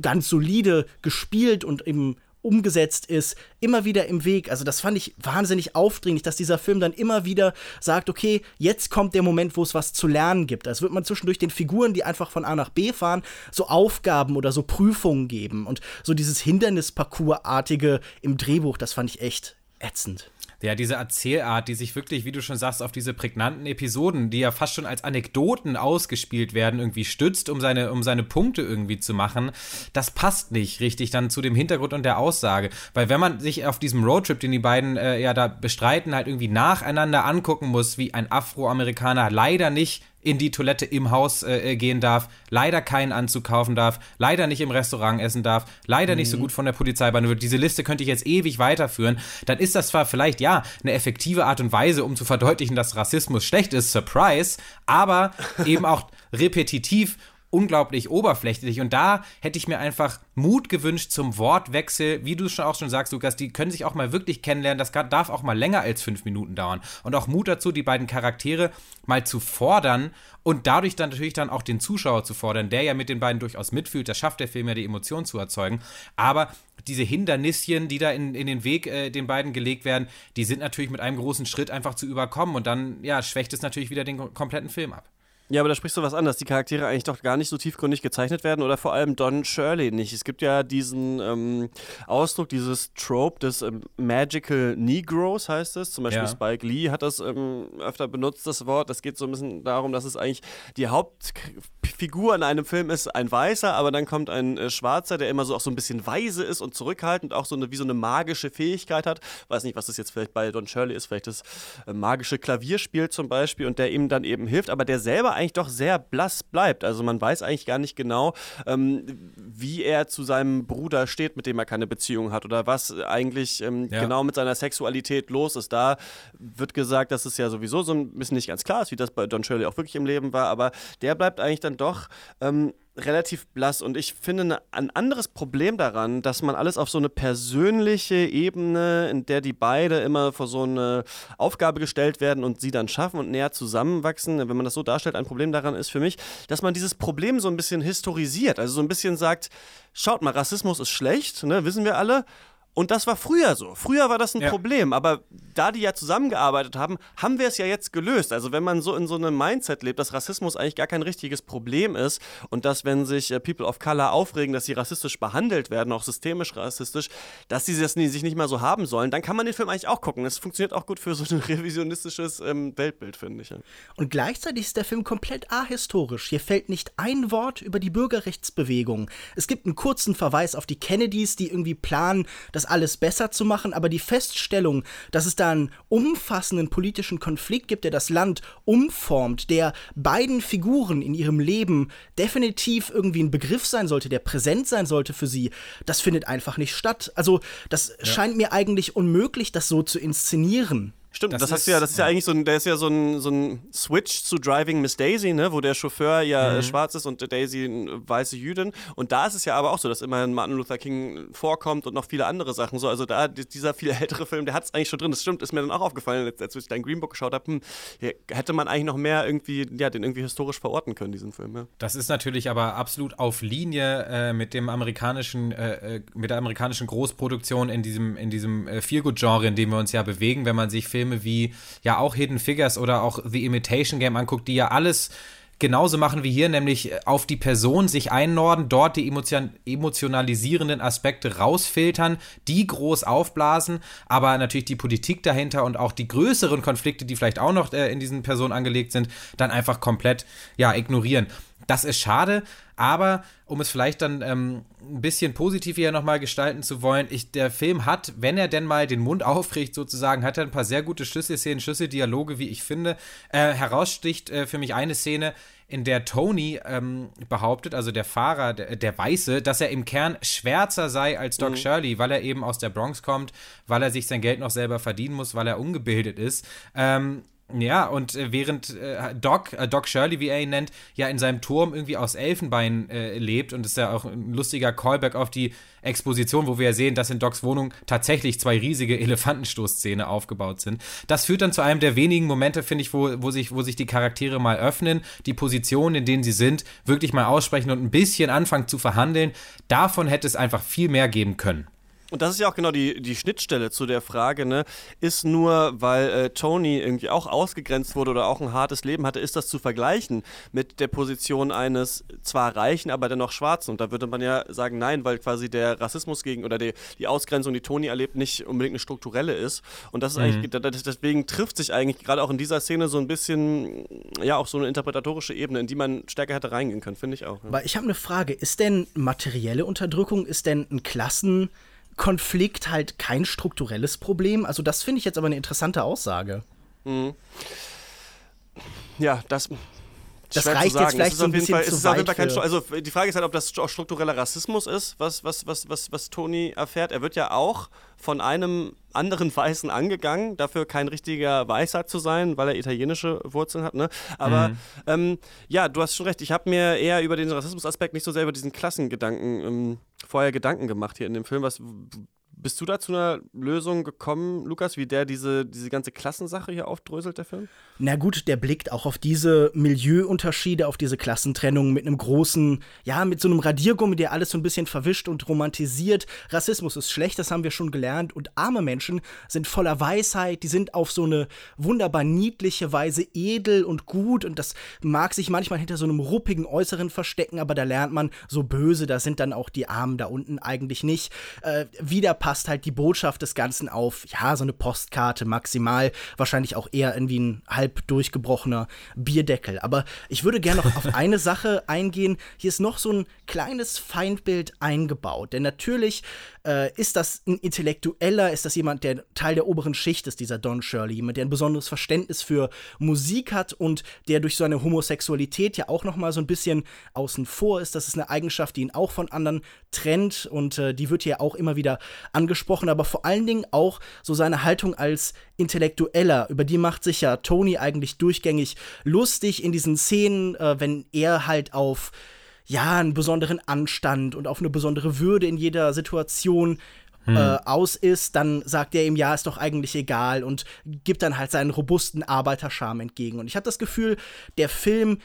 S5: ganz solide gespielt und eben umgesetzt ist, immer wieder im Weg. Also das fand ich wahnsinnig aufdringlich, dass dieser Film dann immer wieder sagt, okay, jetzt kommt der Moment, wo es was zu lernen gibt. Als würde man zwischendurch den Figuren, die einfach von A nach B fahren, so Aufgaben oder so Prüfungen geben. Und so dieses Hindernisparcours-artige im Drehbuch, das fand ich echt ätzend
S4: ja, diese Erzählart, die sich wirklich, wie du schon sagst, auf diese prägnanten Episoden, die ja fast schon als Anekdoten ausgespielt werden, irgendwie stützt, um seine, um seine Punkte irgendwie zu machen, das passt nicht richtig dann zu dem Hintergrund und der Aussage. Weil wenn man sich auf diesem Roadtrip, den die beiden äh, ja da bestreiten, halt irgendwie nacheinander angucken muss, wie ein Afroamerikaner leider nicht in die Toilette im Haus äh, gehen darf, leider keinen Anzug kaufen darf, leider nicht im Restaurant essen darf, leider mhm. nicht so mhm. gut von der Polizei behandelt wird. Diese Liste könnte ich jetzt ewig weiterführen. Dann ist das zwar vielleicht, ja, eine effektive Art und Weise, um zu verdeutlichen, dass Rassismus schlecht ist, Surprise, aber eben auch repetitiv unglaublich oberflächlich. Und da hätte ich mir einfach Mut gewünscht zum Wortwechsel. Wie du schon auch schon sagst, Lukas, die können sich auch mal wirklich kennenlernen. Das darf auch mal länger als fünf Minuten dauern. Und auch Mut dazu, die beiden Charaktere mal zu fordern und dadurch dann natürlich dann auch den Zuschauer zu fordern, der ja mit den beiden durchaus mitfühlt. Das schafft der Film ja, die Emotionen zu erzeugen. Aber diese Hindernisschen, die da in, in den Weg äh, den beiden gelegt werden, die sind natürlich mit einem großen Schritt einfach zu überkommen. Und dann, ja, schwächt es natürlich wieder den kompletten Film ab.
S3: Ja, aber da sprichst du was an, dass die Charaktere eigentlich doch gar nicht so tiefgründig gezeichnet werden oder vor allem Don Shirley nicht. Es gibt ja diesen ähm, Ausdruck, dieses Trope des ähm, Magical Negroes heißt es. Zum Beispiel ja. Spike Lee hat das ähm, öfter benutzt, das Wort. Das geht so ein bisschen darum, dass es eigentlich die Hauptfigur in einem Film ist ein Weißer, aber dann kommt ein äh, Schwarzer, der immer so auch so ein bisschen weise ist und zurückhaltend, auch so eine, wie so eine magische Fähigkeit hat. Weiß nicht, was das jetzt vielleicht bei Don Shirley ist, vielleicht das äh, magische Klavierspiel zum Beispiel und der ihm dann eben hilft, aber der selber eigentlich doch sehr blass bleibt. Also man weiß eigentlich gar nicht genau, ähm, wie er zu seinem Bruder steht, mit dem er keine Beziehung hat oder was eigentlich ähm, ja. genau mit seiner Sexualität los ist. Da wird gesagt, dass es ja sowieso so ein bisschen nicht ganz klar ist, wie das bei Don Shirley auch wirklich im Leben war, aber der bleibt eigentlich dann doch ähm, relativ blass. Und ich finde ne, ein anderes Problem daran, dass man alles auf so eine persönliche Ebene, in der die beide immer vor so eine Aufgabe gestellt werden und sie dann schaffen und näher zusammenwachsen, wenn man das so darstellt, ein Problem daran ist für mich, dass man dieses Problem so ein bisschen historisiert, also so ein bisschen sagt, schaut mal, Rassismus ist schlecht, ne, wissen wir alle, Und das war früher so. Früher war das ein ja. Problem. Aber da die ja zusammengearbeitet haben, haben wir es ja jetzt gelöst. Also wenn man so in so einem Mindset lebt, dass Rassismus eigentlich gar kein richtiges Problem ist und dass, wenn sich äh, People of Color aufregen, dass sie rassistisch behandelt werden, auch systemisch rassistisch, dass sie das nie, sich nicht mal so haben sollen, dann kann man den Film eigentlich auch gucken. Es funktioniert auch gut für so ein revisionistisches ähm, Weltbild, finde ich. Ja.
S5: Und gleichzeitig ist der Film komplett ahistorisch. Hier fällt nicht ein Wort über die Bürgerrechtsbewegung. Es gibt einen kurzen Verweis auf die Kennedys, die irgendwie planen, dass das alles besser zu machen, aber die Feststellung, dass es da einen umfassenden politischen Konflikt gibt, der das Land umformt, der beiden Figuren in ihrem Leben definitiv irgendwie ein Begriff sein sollte, der präsent sein sollte für sie, das findet einfach nicht statt. Also, das ja. scheint mir eigentlich unmöglich, das so zu inszenieren.
S3: Stimmt, das, das hast du ja, das ist ja, ja, eigentlich so ein, der ist ja so ein, so ein Switch zu Driving Miss Daisy, ne, wo der Chauffeur ja mhm. schwarz ist und Daisy eine weiße Jüdin. Und da ist es ja aber auch so, dass immerhin Martin Luther King vorkommt und noch viele andere Sachen so. Also da, dieser viel ältere Film, der hat es eigentlich schon drin. Das stimmt, ist mir dann auch aufgefallen, als ich dein Green Book geschaut habe, hm, hätte man eigentlich noch mehr irgendwie, ja, den irgendwie historisch verorten können, diesen Film. Ja.
S4: Das ist natürlich aber absolut auf Linie äh, mit dem amerikanischen, äh, äh mit der amerikanischen Großproduktion in diesem, in diesem äh, Feelgood-Genre, in dem wir uns ja bewegen, wenn man sich Filme Filme wie ja auch Hidden Figures oder auch The Imitation Game anguckt, die ja alles genauso machen wie hier, nämlich auf die Person sich einnorden, dort die emotion emotionalisierenden Aspekte rausfiltern, die groß aufblasen, aber natürlich die Politik dahinter und auch die größeren Konflikte, die vielleicht auch noch äh, in diesen Personen angelegt sind, dann einfach komplett ja ignorieren. Das ist schade, aber um es vielleicht dann ähm, ein bisschen positiv hier nochmal gestalten zu wollen, ich, der Film hat, wenn er denn mal den Mund aufricht, sozusagen, hat er ein paar sehr gute Schlüsselszenen, Schlüsseldialoge, wie ich finde. Äh, heraussticht äh, für mich eine Szene, in der Tony ähm, behauptet, also der Fahrer, der, der, Weiße, dass er im Kern schwärzer sei als Doc mhm. Shirley, weil er eben aus der Bronx kommt, weil er sich sein Geld noch selber verdienen muss, weil er ungebildet ist. Ähm, ja, und äh, während äh, Doc, äh, Doc Shirley, wie er ihn nennt, ja in seinem Turm irgendwie aus Elfenbein äh, lebt und ist ja auch ein lustiger Callback auf die Exposition, wo wir ja sehen, dass in Docs Wohnung tatsächlich zwei riesige Elefantenstoßzähne aufgebaut sind. Das führt dann zu einem der wenigen Momente, finde ich, wo, wo, sich, wo sich die Charaktere mal öffnen, die Positionen, in denen sie sind, wirklich mal aussprechen und ein bisschen anfangen zu verhandeln. Davon hätte es einfach viel mehr geben können.
S3: Und das ist ja auch genau die, die Schnittstelle zu der Frage, ne? Ist nur, weil äh, Tony irgendwie auch ausgegrenzt wurde oder auch ein hartes Leben hatte, ist das zu vergleichen mit der Position eines zwar Reichen, aber dennoch Schwarzen? Und da würde man ja sagen, nein, weil quasi der Rassismus gegen oder die, die Ausgrenzung, die Tony erlebt, nicht unbedingt eine strukturelle ist. Und das ist mhm. eigentlich, deswegen trifft sich eigentlich gerade auch in dieser Szene so ein bisschen, ja, auch so eine interpretatorische Ebene, in die man stärker hätte reingehen können, finde ich auch.
S5: Ja. Aber ich habe eine Frage, ist denn materielle Unterdrückung, ist denn ein Klassen- Konflikt halt kein strukturelles Problem. Also das finde ich jetzt aber eine interessante Aussage. Mhm.
S3: Ja, das.
S5: Das reicht jetzt vielleicht so ein bisschen Fall, zu weit
S3: kein, Also die Frage ist halt, ob das auch struktureller Rassismus ist, was, was, was, was, was Tony erfährt. Er wird ja auch von einem anderen Weißen angegangen, dafür kein richtiger Weißer zu sein, weil er italienische Wurzeln hat. Ne? Aber mhm. ähm, ja, du hast schon recht. Ich habe mir eher über den Rassismusaspekt nicht so sehr über diesen Klassengedanken ähm, vorher Gedanken gemacht hier in dem Film. Was bist du da zu einer Lösung gekommen, Lukas, wie der diese, diese ganze Klassensache hier aufdröselt, der Film?
S5: Na gut, der blickt auch auf diese Milieuunterschiede, auf diese Klassentrennung mit einem großen, ja, mit so einem Radiergummi, der alles so ein bisschen verwischt und romantisiert. Rassismus ist schlecht, das haben wir schon gelernt. Und arme Menschen sind voller Weisheit, die sind auf so eine wunderbar niedliche Weise edel und gut. Und das mag sich manchmal hinter so einem ruppigen Äußeren verstecken, aber da lernt man, so böse, da sind dann auch die Armen da unten eigentlich nicht. Äh, wieder passt halt die Botschaft des Ganzen auf, ja, so eine Postkarte maximal, wahrscheinlich auch eher irgendwie ein halb durchgebrochener Bierdeckel. Aber ich würde gerne noch auf eine Sache eingehen. Hier ist noch so ein kleines Feindbild eingebaut. Denn natürlich äh, ist das ein Intellektueller, ist das jemand, der Teil der oberen Schicht ist, dieser Don Shirley, jemand, der ein besonderes Verständnis für Musik hat und der durch seine Homosexualität ja auch noch mal so ein bisschen außen vor ist. Das ist eine Eigenschaft, die ihn auch von anderen trennt und äh, die wird hier auch immer wieder angesprochen, aber vor allen Dingen auch so seine Haltung als Intellektueller, über die macht sich ja Tony eigentlich durchgängig lustig in diesen Szenen, äh, wenn er halt auf ja, einen besonderen Anstand und auf eine besondere Würde in jeder Situation hm. äh, aus ist, dann sagt er ihm, ja, ist doch eigentlich egal und gibt dann halt seinen robusten Arbeiterscham entgegen. Und ich habe das Gefühl, der Film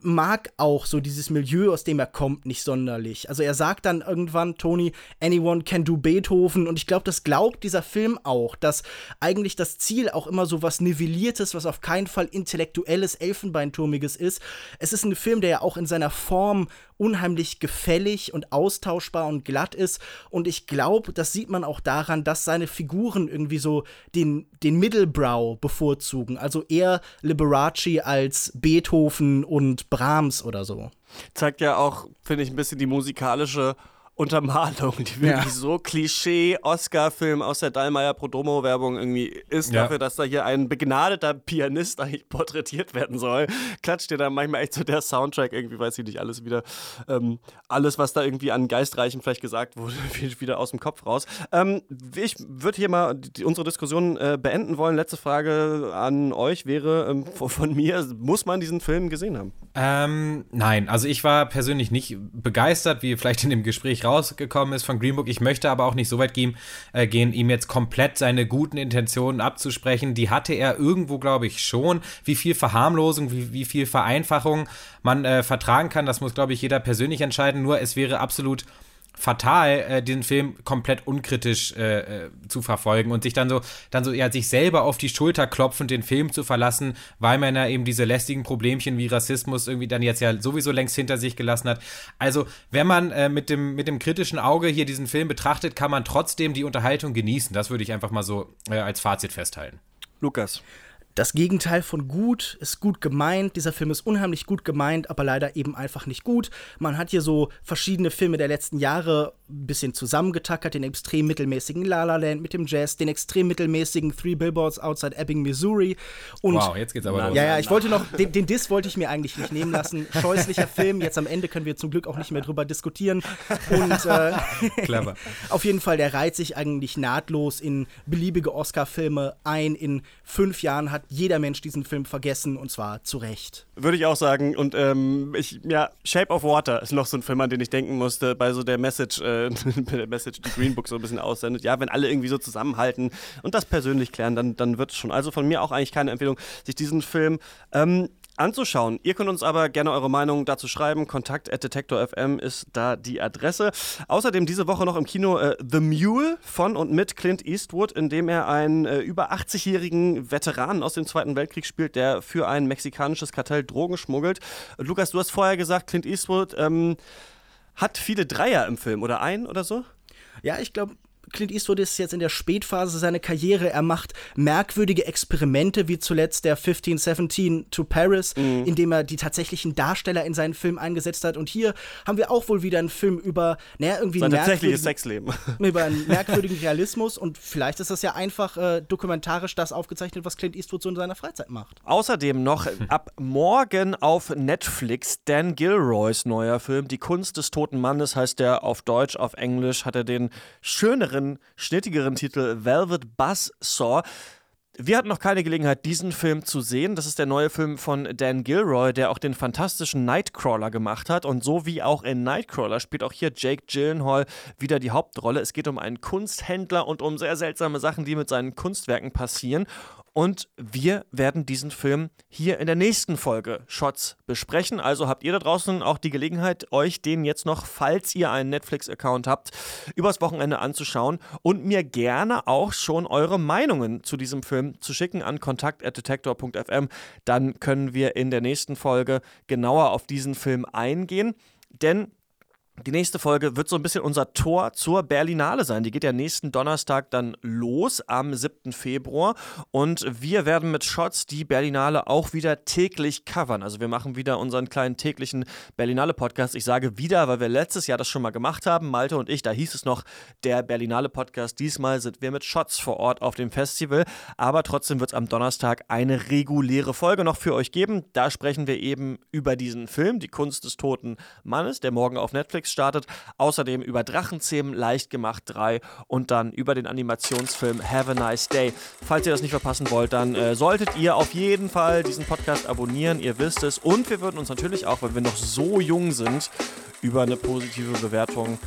S5: mag auch so dieses Milieu, aus dem er kommt, nicht sonderlich. Also er sagt dann irgendwann, Tony, anyone can do Beethoven. Und ich glaube, das glaubt dieser Film auch, dass eigentlich das Ziel auch immer so was Nivelliertes, was auf keinen Fall intellektuelles, Elfenbeinturmiges ist. Es ist ein Film, der ja auch in seiner Form unheimlich gefällig und austauschbar und glatt ist. Und ich glaube, das sieht man auch daran, dass seine Figuren irgendwie so den, den Middlebrow bevorzugen. Also eher Liberace als Beethoven und Brahms oder so.
S3: Zeigt ja auch, finde ich, ein bisschen die musikalische Untermalung, die wirklich ja. so Klischee-Oscar-Film aus der Dallmayr Prodomo-Werbung irgendwie ist, ja. dafür, dass da hier ein begnadeter Pianist eigentlich porträtiert werden soll. Klatscht dir da manchmal echt so der Soundtrack irgendwie, weiß ich nicht, alles wieder, ähm, alles, was da irgendwie an Geistreichen vielleicht gesagt wurde, wieder aus dem Kopf raus. Ähm, ich würde hier mal die, unsere Diskussion äh, beenden wollen. Letzte Frage an euch wäre ähm, von mir, muss man diesen Film gesehen haben?
S4: Ähm, nein, also ich war persönlich nicht begeistert, wie vielleicht in dem Gespräch rausgekommen ist von Green Book. Ich möchte aber auch nicht so weit gehen, äh, gehen, ihm jetzt komplett seine guten Intentionen abzusprechen. Die hatte er irgendwo, glaube ich, schon. Wie viel Verharmlosung, wie, wie viel Vereinfachung man äh, vertragen kann, das muss, glaube ich, jeder persönlich entscheiden. Nur es wäre absolut fatal, äh, den Film komplett unkritisch äh, äh, zu verfolgen und sich dann so, dann so, ja, sich selber auf die Schulter klopfend den Film zu verlassen, weil man ja eben diese lästigen Problemchen wie Rassismus irgendwie dann jetzt ja sowieso längst hinter sich gelassen hat. Also, wenn man äh, mit, dem, mit dem kritischen Auge hier diesen Film betrachtet, kann man trotzdem die Unterhaltung genießen. Das würde ich einfach mal so äh, als Fazit festhalten.
S3: Lukas
S5: das Gegenteil von gut ist gut gemeint. Dieser Film ist unheimlich gut gemeint, aber leider eben einfach nicht gut. Man hat hier so verschiedene Filme der letzten Jahre ein bisschen zusammengetackert, den extrem mittelmäßigen La La Land mit dem Jazz, den extrem mittelmäßigen Three Billboards Outside Ebbing, Missouri. Und
S4: wow, jetzt geht's aber los.
S5: Ja, ja, ich wollte noch, den, den Diss wollte ich mir eigentlich nicht nehmen lassen. Scheußlicher Film, jetzt am Ende können wir zum Glück auch nicht mehr drüber diskutieren. Und äh,
S4: Clever.
S5: auf jeden Fall, der reiht sich eigentlich nahtlos in beliebige Oscar-Filme ein. In fünf Jahren hat jeder Mensch diesen Film vergessen und zwar zu Recht.
S3: Würde ich auch sagen. Und ähm, ich, ja, Shape of Water ist noch so ein Film, an den ich denken musste, bei so der Message, äh, der Message, die Green Book so ein bisschen aussendet. Ja, wenn alle irgendwie so zusammenhalten und das persönlich klären, dann, dann wird es schon. Also von mir auch eigentlich keine Empfehlung, sich diesen Film ähm, anzuschauen. Ihr könnt uns aber gerne eure Meinung dazu schreiben. Kontakt at detektor.fm ist da die Adresse. Außerdem diese Woche noch im Kino äh, The Mule von und mit Clint Eastwood, in dem er einen äh, über 80-jährigen Veteranen aus dem Zweiten Weltkrieg spielt, der für ein mexikanisches Kartell Drogen schmuggelt. Lukas, du hast vorher gesagt, Clint Eastwood ähm, hat viele Dreier im Film oder ein oder so?
S5: Ja, ich glaube, Clint Eastwood ist jetzt in der Spätphase seiner Karriere. Er macht merkwürdige Experimente, wie zuletzt der 1517 to Paris, mhm. in dem er die tatsächlichen Darsteller in seinen Film eingesetzt hat. Und hier haben wir auch wohl wieder einen Film über, naja, irgendwie
S3: Sein tatsächliches Sexleben.
S5: Über einen merkwürdigen Realismus. Und vielleicht ist das ja einfach äh, dokumentarisch das aufgezeichnet, was Clint Eastwood so in seiner Freizeit macht.
S3: Außerdem noch ab morgen auf Netflix Dan Gilroys neuer Film, Die Kunst des toten Mannes heißt der auf Deutsch, auf Englisch hat er den schöneren schöneren, schnittigeren Titel Velvet Buzzsaw. Wir hatten noch keine Gelegenheit, diesen Film zu sehen. Das ist der neue Film von Dan Gilroy, der auch den fantastischen Nightcrawler gemacht hat. Und so wie auch in Nightcrawler spielt auch hier Jake Gyllenhaal wieder die Hauptrolle. Es geht um einen Kunsthändler und um sehr seltsame Sachen, die mit seinen Kunstwerken passieren. Und wir werden diesen Film hier in der nächsten Folge Shots besprechen. Also habt ihr da draußen auch die Gelegenheit, euch den jetzt noch, falls ihr einen Netflix-Account habt, übers Wochenende anzuschauen und mir gerne auch schon eure Meinungen zu diesem Film zu schicken an kontakt.detektor.fm. Dann können wir in der nächsten Folge genauer auf diesen Film eingehen. Denn die nächste Folge wird so ein bisschen unser Tor zur Berlinale sein. Die geht ja nächsten Donnerstag dann los am 7. Februar. Und wir werden mit Shots die Berlinale auch wieder täglich covern. Also wir machen wieder unseren kleinen täglichen Berlinale-Podcast. Ich sage wieder, weil wir letztes Jahr das schon mal gemacht haben, Malte und ich, da hieß es noch der Berlinale-Podcast. Diesmal sind wir mit Shots vor Ort auf dem Festival. Aber trotzdem wird es am Donnerstag eine reguläre Folge noch für euch geben. Da sprechen wir eben über diesen Film, Die Kunst des toten Mannes, der morgen auf Netflix startet. Außerdem über Drachenzähmen leicht gemacht 3 und dann über den Animationsfilm Have a Nice Day. Falls ihr das nicht verpassen wollt, dann äh, solltet ihr auf jeden Fall diesen Podcast abonnieren. Ihr wisst es. Und wir würden uns natürlich auch, weil wir noch so jung sind, über eine positive Bewertung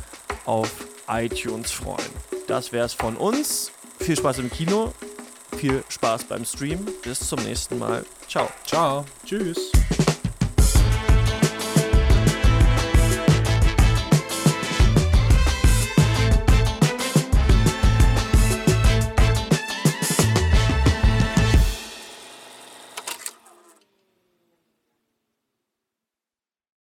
S3: auf iTunes freuen. Das wäre es von uns. Viel Spaß im Kino. Viel Spaß beim Stream. Bis zum nächsten Mal. Ciao.
S4: Ciao.
S5: Tschüss.